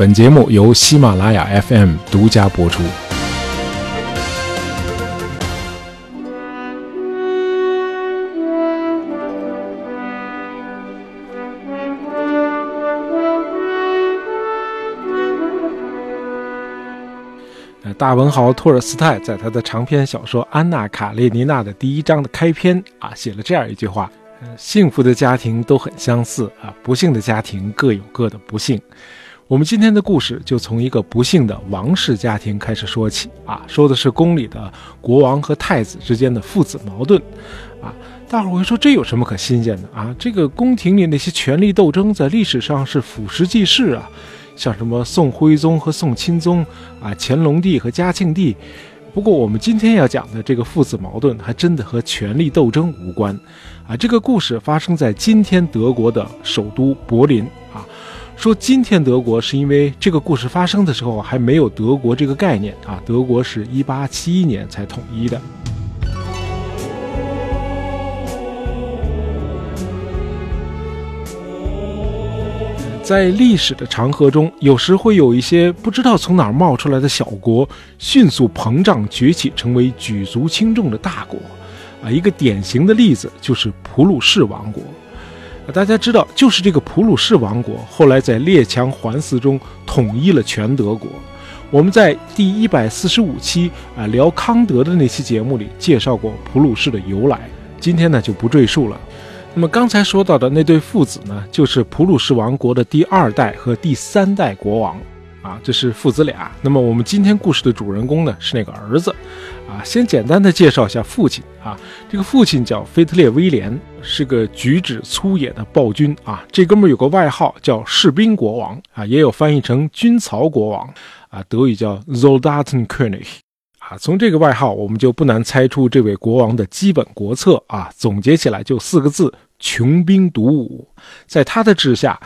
本节目由喜马拉雅 FM 独家播出。大文豪托尔斯泰在他的长篇小说《安娜·卡列尼娜》的第一章的开篇啊，写了这样一句话：“幸福的家庭都很相似啊，不幸的家庭各有各的不幸。”我们今天的故事就从一个不幸的王室家庭开始说起啊，说的是宫里的国王和太子之间的父子矛盾啊。大伙儿会说这有什么可新鲜的啊？这个宫廷里那些权力斗争在历史上是俯拾即是啊。像什么宋徽宗和宋钦宗啊，乾隆帝和嘉庆帝。不过我们今天要讲的这个父子矛盾，还真的和权力斗争无关啊。这个故事发生在今天德国的首都柏林啊。说今天德国是因为这个故事发生的时候还没有德国这个概念啊。德国是一八七一年才统一的。在历史的长河中，有时会有一些不知道从哪儿冒出来的小国，迅速膨胀崛起，成为举足轻重的大国。啊，一个典型的例子就是普鲁士王国。大家知道，就是这个普鲁士王国，后来在列强环伺中统一了全德国。我们在第一百四十五期啊聊康德的那期节目里介绍过普鲁士的由来，今天呢就不赘述了。那么刚才说到的那对父子呢，就是普鲁士王国的第二代和第三代国王，啊，这是父子俩。那么我们今天故事的主人公呢，是那个儿子，啊，先简单的介绍一下父亲啊，这个父亲叫腓特烈威廉，是个举止粗野的暴君啊，这哥们儿有个外号叫士兵国王啊，也有翻译成军曹国王啊，德语叫 Zoldatenkönig。啊，从这个外号，我们就不难猜出这位国王的基本国策啊。总结起来就四个字：穷兵黩武。在他的治下，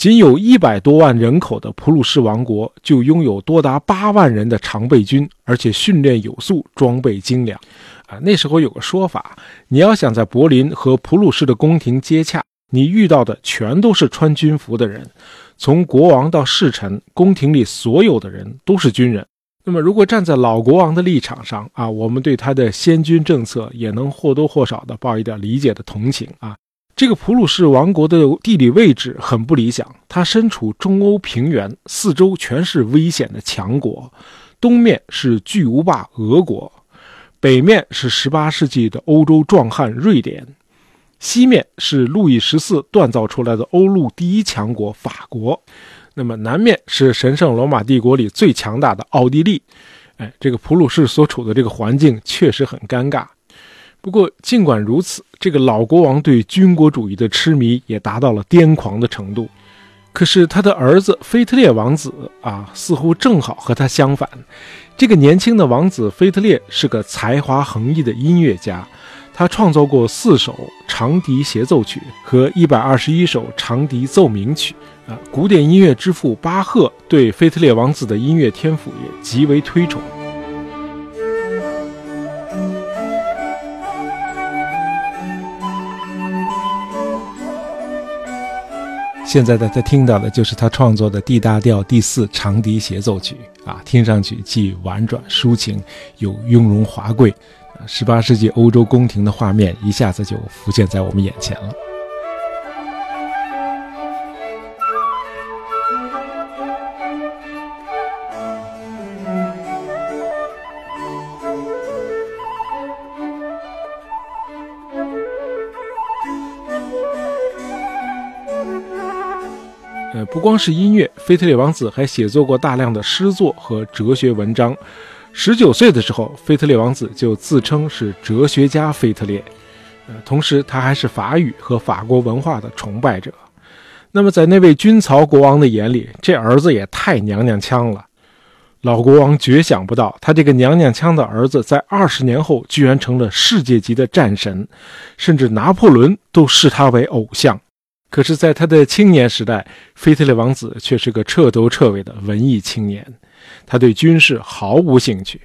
仅有一百多万人口的普鲁士王国就拥有多达八万人的常备军，而且训练有素，装备精良。啊，那时候有个说法，你要想在柏林和普鲁士的宫廷接洽，你遇到的全都是穿军服的人，从国王到侍臣，宫廷里所有的人都是军人。那么，如果站在老国王的立场上啊，我们对他的先军政策也能或多或少的抱一点理解的同情啊。这个普鲁士王国的地理位置很不理想，它身处中欧平原，四周全是危险的强国。东面是巨无霸俄国，北面是18世纪的欧洲壮汉瑞典，西面是路易十四锻造出来的欧陆第一强国法国。那么南面是神圣罗马帝国里最强大的奥地利，哎，这个普鲁士所处的这个环境确实很尴尬。不过尽管如此，这个老国王对军国主义的痴迷也达到了癫狂的程度。可是他的儿子腓特烈王子啊，似乎正好和他相反。这个年轻的王子腓特烈是个才华横溢的音乐家。他创作过四首长笛协奏曲和一百二十一首长笛奏鸣曲，啊，古典音乐之父巴赫对腓特烈王子的音乐天赋也极为推崇。现在大家听到的就是他创作的 D 大调第四长笛协奏曲，啊，听上去既婉转抒情，又雍容华贵。十八世纪欧洲宫廷的画面一下子就浮现在我们眼前了。不光是音乐，腓特烈王子还写作过大量的诗作和哲学文章。十九岁的时候，腓特烈王子就自称是哲学家腓特烈，呃，同时他还是法语和法国文化的崇拜者。那么，在那位军曹国王的眼里，这儿子也太娘娘腔了。老国王绝想不到，他这个娘娘腔的儿子，在二十年后居然成了世界级的战神，甚至拿破仑都视他为偶像。可是，在他的青年时代，腓特烈王子却是个彻头彻尾的文艺青年。他对军事毫无兴趣。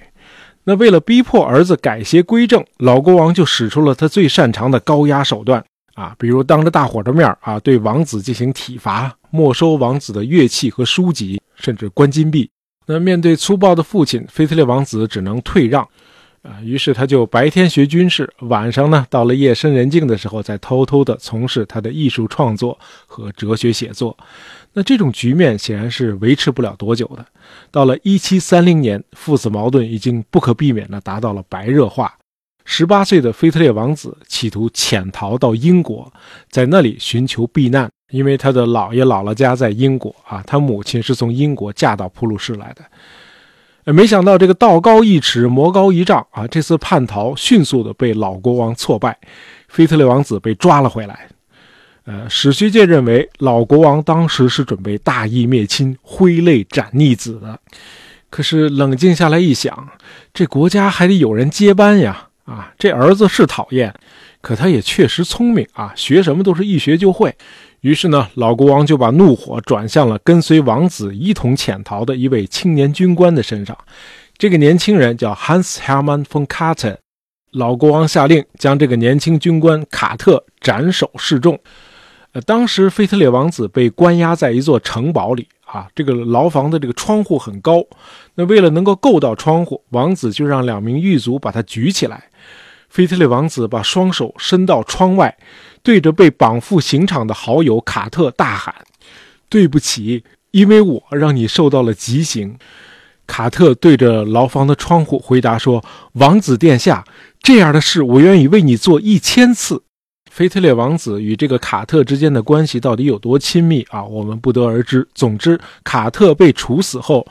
那为了逼迫儿子改邪归正，老国王就使出了他最擅长的高压手段啊，比如当着大伙的面啊，对王子进行体罚，没收王子的乐器和书籍甚至关禁闭。那面对粗暴的父亲，腓特烈王子只能退让。啊，于是他就白天学军事，晚上呢，到了夜深人静的时候，再偷偷地从事他的艺术创作和哲学写作。那这种局面显然是维持不了多久的。到了1730年，父子矛盾已经不可避免地达到了白热化。十八岁的腓特烈王子企图潜逃到英国，在那里寻求避难，因为他的姥爷姥姥家在英国啊，他母亲是从英国嫁到普鲁士来的。没想到这个道高一尺，魔高一丈啊！这次叛逃迅速的被老国王挫败，腓特烈王子被抓了回来。呃，史学界认为老国王当时是准备大义灭亲、挥泪斩逆子的。可是冷静下来一想，这国家还得有人接班呀！啊，这儿子是讨厌，可他也确实聪明啊，学什么都是一学就会。于是呢，老国王就把怒火转向了跟随王子一同潜逃的一位青年军官的身上。这个年轻人叫 Hans Hermann von Katte。老国王下令将这个年轻军官卡特斩首示众。呃，当时腓特烈王子被关押在一座城堡里啊，这个牢房的这个窗户很高。那为了能够够到窗户，王子就让两名狱卒把他举起来。腓特烈王子把双手伸到窗外。对着被绑赴刑场的好友卡特大喊：“对不起，因为我让你受到了极刑。”卡特对着牢房的窗户回答说：“王子殿下，这样的事我愿意为你做一千次。”腓特烈王子与这个卡特之间的关系到底有多亲密啊？我们不得而知。总之，卡特被处死后，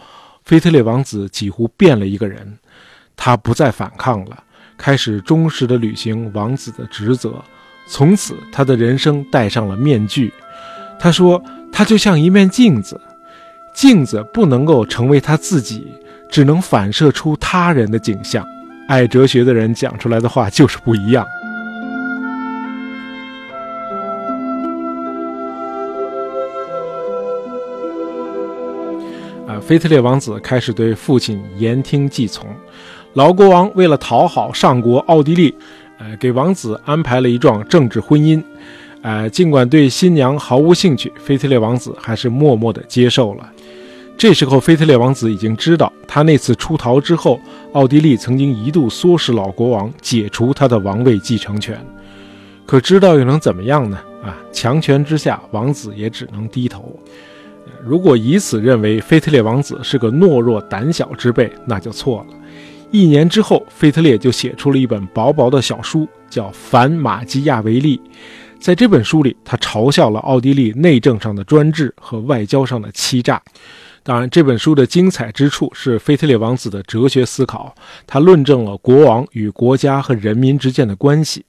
腓特烈王子几乎变了一个人，他不再反抗了，开始忠实的履行王子的职责。从此，他的人生戴上了面具。他说：“他就像一面镜子，镜子不能够成为他自己，只能反射出他人的景象。”爱哲学的人讲出来的话就是不一样。啊，腓特烈王子开始对父亲言听计从。老国王为了讨好上国奥地利。呃，给王子安排了一桩政治婚姻，呃，尽管对新娘毫无兴趣，腓特烈王子还是默默地接受了。这时候，腓特烈王子已经知道，他那次出逃之后，奥地利曾经一度唆使老国王解除他的王位继承权。可知道又能怎么样呢？啊，强权之下，王子也只能低头。如果以此认为腓特烈王子是个懦弱胆小之辈，那就错了。一年之后，腓特烈就写出了一本薄薄的小书，叫《反马基亚维利》。在这本书里，他嘲笑了奥地利内政上的专制和外交上的欺诈。当然，这本书的精彩之处是腓特烈王子的哲学思考，他论证了国王与国家和人民之间的关系。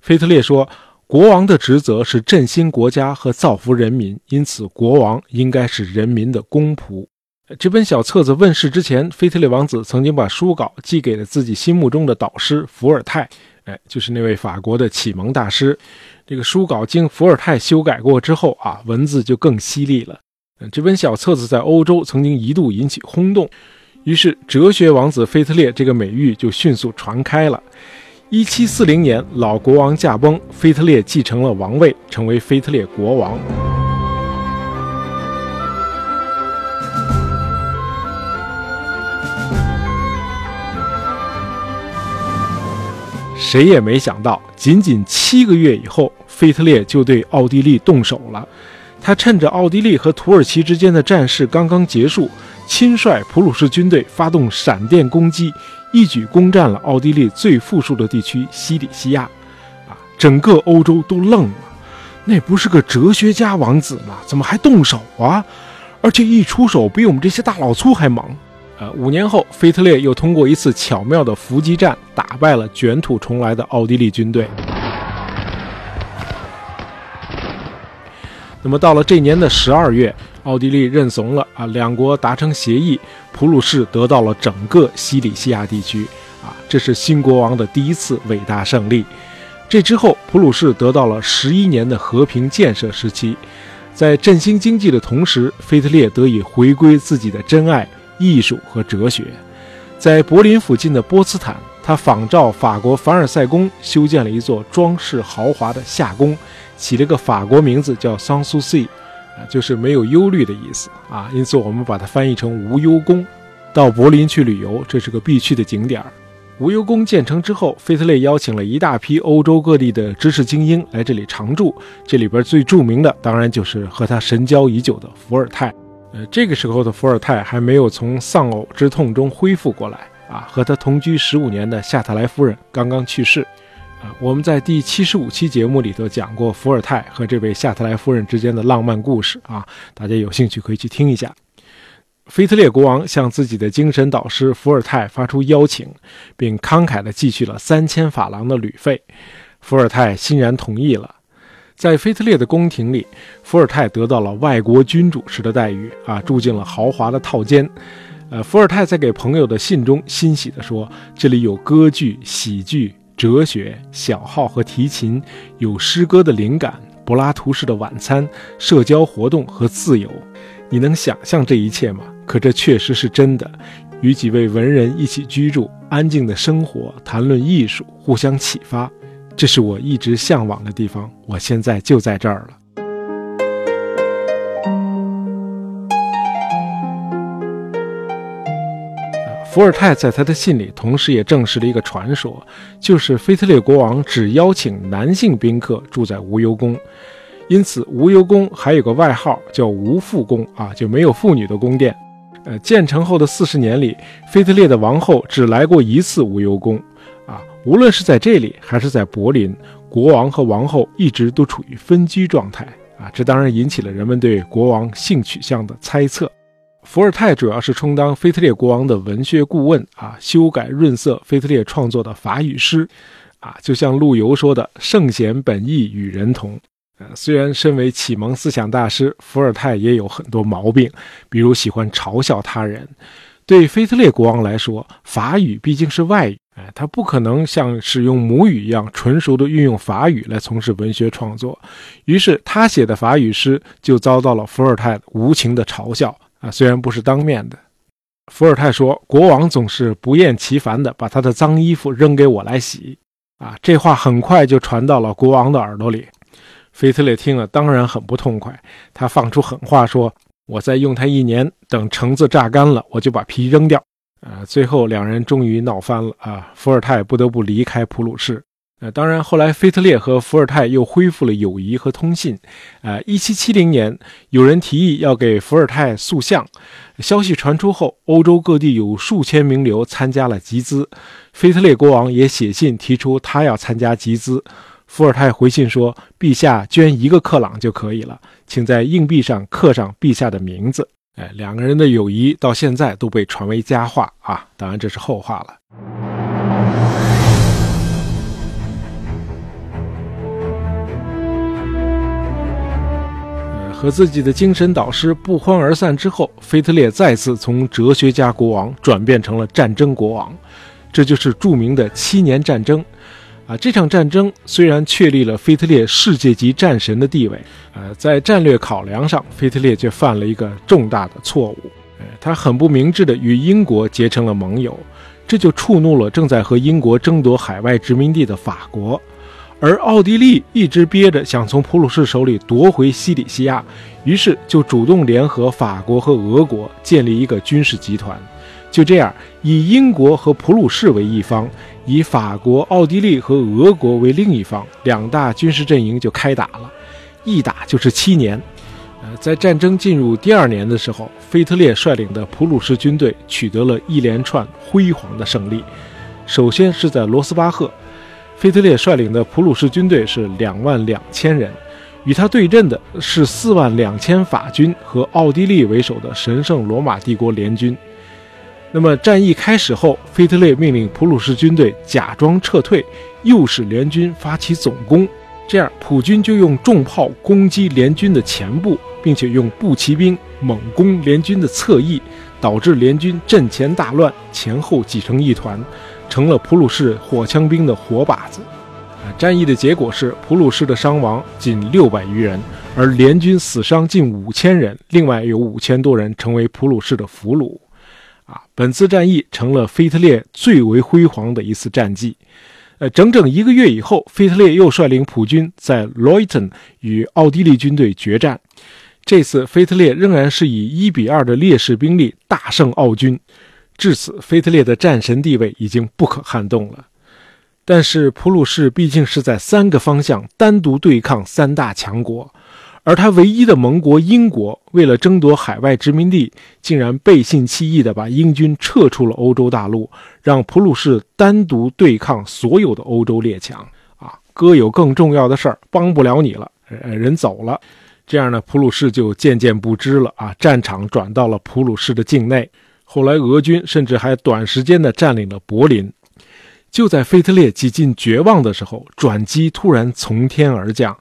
腓特烈说，国王的职责是振兴国家和造福人民，因此国王应该是人民的公仆。这本小册子问世之前，腓特烈王子曾经把书稿寄给了自己心目中的导师伏尔泰，哎，就是那位法国的启蒙大师。这个书稿经伏尔泰修改过之后啊，文字就更犀利了。这本小册子在欧洲曾经一度引起轰动，于是“哲学王子腓特烈”这个美誉就迅速传开了。一七四零年，老国王驾崩，腓特烈继承了王位，成为腓特烈国王。谁也没想到，仅仅七个月以后，腓特烈就对奥地利动手了。他趁着奥地利和土耳其之间的战事刚刚结束，亲率普鲁士军队发动闪电攻击，一举攻占了奥地利最富庶的地区西里西亚。啊，整个欧洲都愣了，那不是个哲学家王子吗？怎么还动手啊？而且一出手比我们这些大老粗还猛。呃，五年后，腓特烈又通过一次巧妙的伏击战打败了卷土重来的奥地利军队。那么，到了这年的十二月，奥地利认怂了啊，两国达成协议，普鲁士得到了整个西里西亚地区啊，这是新国王的第一次伟大胜利。这之后，普鲁士得到了十一年的和平建设时期，在振兴经济的同时，腓特烈得以回归自己的真爱。艺术和哲学，在柏林附近的波茨坦，他仿照法国凡尔赛宫修建了一座装饰豪华的夏宫，起了个法国名字叫桑苏西。啊，就是没有忧虑的意思啊。因此我们把它翻译成无忧宫。到柏林去旅游，这是个必去的景点儿。无忧宫建成之后，费特勒邀请了一大批欧洲各地的知识精英来这里常住。这里边最著名的，当然就是和他神交已久的伏尔泰。呃，这个时候的伏尔泰还没有从丧偶之痛中恢复过来啊。和他同居十五年的夏特莱夫人刚刚去世。啊，我们在第七十五期节目里头讲过伏尔泰和这位夏特莱夫人之间的浪漫故事啊，大家有兴趣可以去听一下。腓特烈国王向自己的精神导师伏尔泰发出邀请，并慷慨地寄去了三千法郎的旅费。伏尔泰欣然同意了。在腓特烈的宫廷里，伏尔泰得到了外国君主时的待遇啊，住进了豪华的套间。呃，伏尔泰在给朋友的信中欣喜地说：“这里有歌剧、喜剧、哲学、小号和提琴，有诗歌的灵感，柏拉图式的晚餐，社交活动和自由。你能想象这一切吗？”可这确实是真的，与几位文人一起居住，安静的生活，谈论艺术，互相启发，这是我一直向往的地方。我现在就在这儿了。伏尔泰在他的信里，同时也证实了一个传说，就是腓特烈国王只邀请男性宾客住在无忧宫。因此，无忧宫还有个外号叫“无妇宫”啊，就没有妇女的宫殿。呃，建成后的四十年里，腓特烈的王后只来过一次无忧宫，无论是在这里还是在柏林，国王和王后一直都处于分居状态，啊，这当然引起了人们对国王性取向的猜测。伏尔泰主要是充当腓特烈国王的文学顾问，啊，修改润色腓特烈创作的法语诗，啊，就像陆游说的“圣贤本意与人同”。呃，虽然身为启蒙思想大师，伏尔泰也有很多毛病，比如喜欢嘲笑他人。对腓特烈国王来说，法语毕竟是外语，哎，他不可能像使用母语一样纯熟的运用法语来从事文学创作。于是他写的法语诗就遭到了伏尔泰无情的嘲笑啊，虽然不是当面的。伏尔泰说，国王总是不厌其烦地把他的脏衣服扔给我来洗，啊，这话很快就传到了国王的耳朵里。腓特烈听了当然很不痛快，他放出狠话说：“我再用它一年，等橙子榨干了，我就把皮扔掉。”啊，最后两人终于闹翻了啊！伏尔泰不得不离开普鲁士。呃，当然后来腓特烈和伏尔泰又恢复了友谊和通信。呃，一七七零年，有人提议要给伏尔泰塑像，消息传出后，欧洲各地有数千名流参加了集资，腓特烈国王也写信提出他要参加集资。伏尔泰回信说：“陛下捐一个克朗就可以了，请在硬币上刻上陛下的名字。”哎，两个人的友谊到现在都被传为佳话啊！当然这是后话了。和自己的精神导师不欢而散之后，腓特烈再次从哲学家国王转变成了战争国王，这就是著名的七年战争。啊，这场战争虽然确立了腓特烈世界级战神的地位，呃，在战略考量上，腓特烈却犯了一个重大的错误。呃，他很不明智地与英国结成了盟友，这就触怒了正在和英国争夺海外殖民地的法国。而奥地利一直憋着想从普鲁士手里夺回西里西亚，于是就主动联合法国和俄国建立一个军事集团。就这样，以英国和普鲁士为一方。以法国、奥地利和俄国为另一方，两大军事阵营就开打了，一打就是七年。呃，在战争进入第二年的时候，腓特烈率领的普鲁士军队取得了一连串辉煌的胜利。首先是在罗斯巴赫，腓特烈率领的普鲁士军队是两万两千人，与他对阵的是四万两千法军和奥地利为首的神圣罗马帝国联军。那么战役开始后，腓特烈命令普鲁士军队假装撤退，诱使联军发起总攻。这样，普军就用重炮攻击联军的前部，并且用步骑兵猛攻联军的侧翼，导致联军阵前大乱，前后挤成一团，成了普鲁士火枪兵的活靶子。啊，战役的结果是普鲁士的伤亡仅六百余人，而联军死伤近五千人，另外有五千多人成为普鲁士的俘虏。啊，本次战役成了腓特烈最为辉煌的一次战绩。呃，整整一个月以后，腓特烈又率领普军在 l 罗伊 n 与奥地利军队决战。这次腓特烈仍然是以一比二的劣势兵力大胜奥军，至此腓特烈的战神地位已经不可撼动了。但是普鲁士毕竟是在三个方向单独对抗三大强国，而他唯一的盟国英国为了争夺海外殖民地，竟然背信弃义地把英军撤出了欧洲大陆，让普鲁士单独对抗所有的欧洲列强。啊，哥有更重要的事儿，帮不了你了，人走了。这样呢，普鲁士就渐渐不知了啊，战场转到了普鲁士的境内。后来，俄军甚至还短时间的占领了柏林。就在腓特烈几近绝望的时候，转机突然从天而降。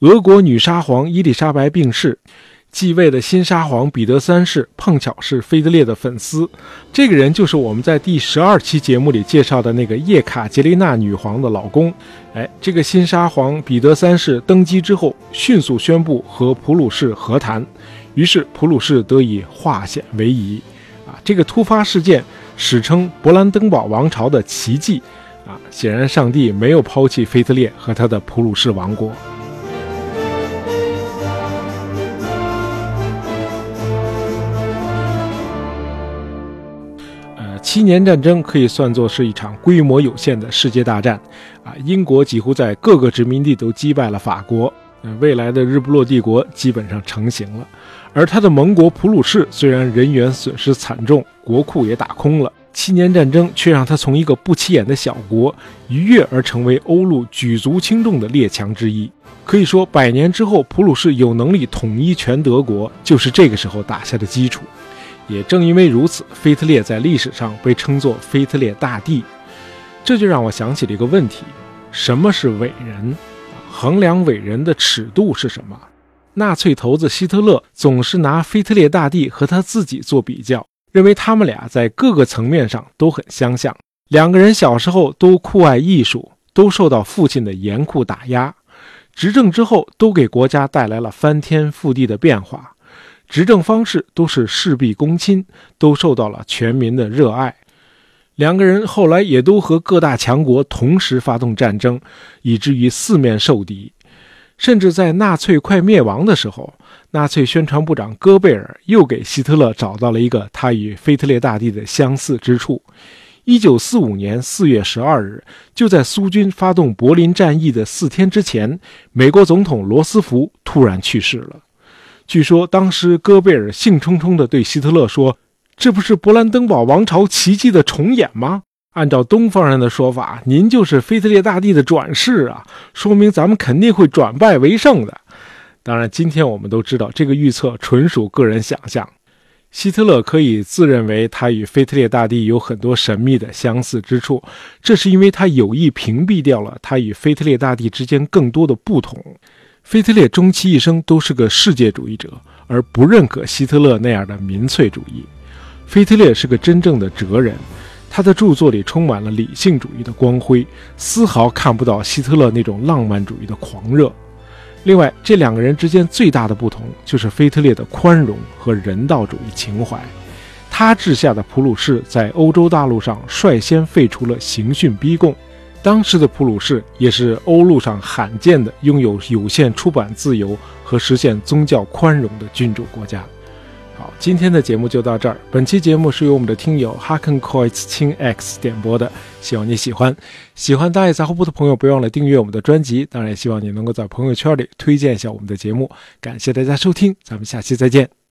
俄国女沙皇伊丽莎白病逝，继位的新沙皇彼得三世碰巧是腓特烈的粉丝。这个人就是我们在第十二期节目里介绍的那个叶卡捷琳娜女皇的老公。哎，这个新沙皇彼得三世登基之后，迅速宣布和普鲁士和谈，于是普鲁士得以化险为夷。啊，这个突发事件史称勃兰登堡王朝的奇迹。啊，显然上帝没有抛弃腓特烈和他的普鲁士王国。七年战争可以算作是一场规模有限的世界大战，啊，英国几乎在各个殖民地都击败了法国，未来的日不落帝国基本上成型了。而他的盟国普鲁士虽然人员损失惨重，国库也打空了，七年战争却让他从一个不起眼的小国一跃而成为欧陆举足轻重的列强之一。可以说，百年之后，普鲁士有能力统一全德国，就是这个时候打下的基础。也正因为如此，腓特烈在历史上被称作腓特烈大帝。这就让我想起了一个问题：什么是伟人？衡量伟人的尺度是什么？纳粹头子希特勒总是拿腓特烈大帝和他自己做比较，认为他们俩在各个层面上都很相像。两个人小时候都酷爱艺术，都受到父亲的严酷打压，执政之后都给国家带来了翻天覆地的变化。执政方式都是事必躬亲，都受到了全民的热爱。两个人后来也都和各大强国同时发动战争，以至于四面受敌。甚至在纳粹快灭亡的时候，纳粹宣传部长戈贝尔又给希特勒找到了一个他与腓特烈大帝的相似之处。一九四五年四月十二日，就在苏军发动柏林战役的四天之前，美国总统罗斯福突然去世了。据说当时戈贝尔兴冲冲地对希特勒说：“这不是勃兰登堡王朝奇迹的重演吗？按照东方人的说法，您就是腓特烈大帝的转世啊，说明咱们肯定会转败为胜的。”当然，今天我们都知道这个预测纯属个人想象。希特勒可以自认为他与腓特烈大帝有很多神秘的相似之处，这是因为他有意屏蔽掉了他与腓特烈大帝之间更多的不同。腓特烈终其一生都是个世界主义者，而不认可希特勒那样的民粹主义。腓特烈是个真正的哲人，他的著作里充满了理性主义的光辉，丝毫看不到希特勒那种浪漫主义的狂热。另外，这两个人之间最大的不同就是腓特烈的宽容和人道主义情怀。他治下的普鲁士在欧洲大陆上率先废除了刑讯逼供。当时的普鲁士也是欧陆上罕见的拥有有限出版自由和实现宗教宽容的君主国家。好，今天的节目就到这儿。本期节目是由我们的听友 Haken Koitz 亲 X 点播的，希望你喜欢。喜欢大爷杂货铺的朋友，不要忘了订阅我们的专辑。当然，也希望你能够在朋友圈里推荐一下我们的节目。感谢大家收听，咱们下期再见。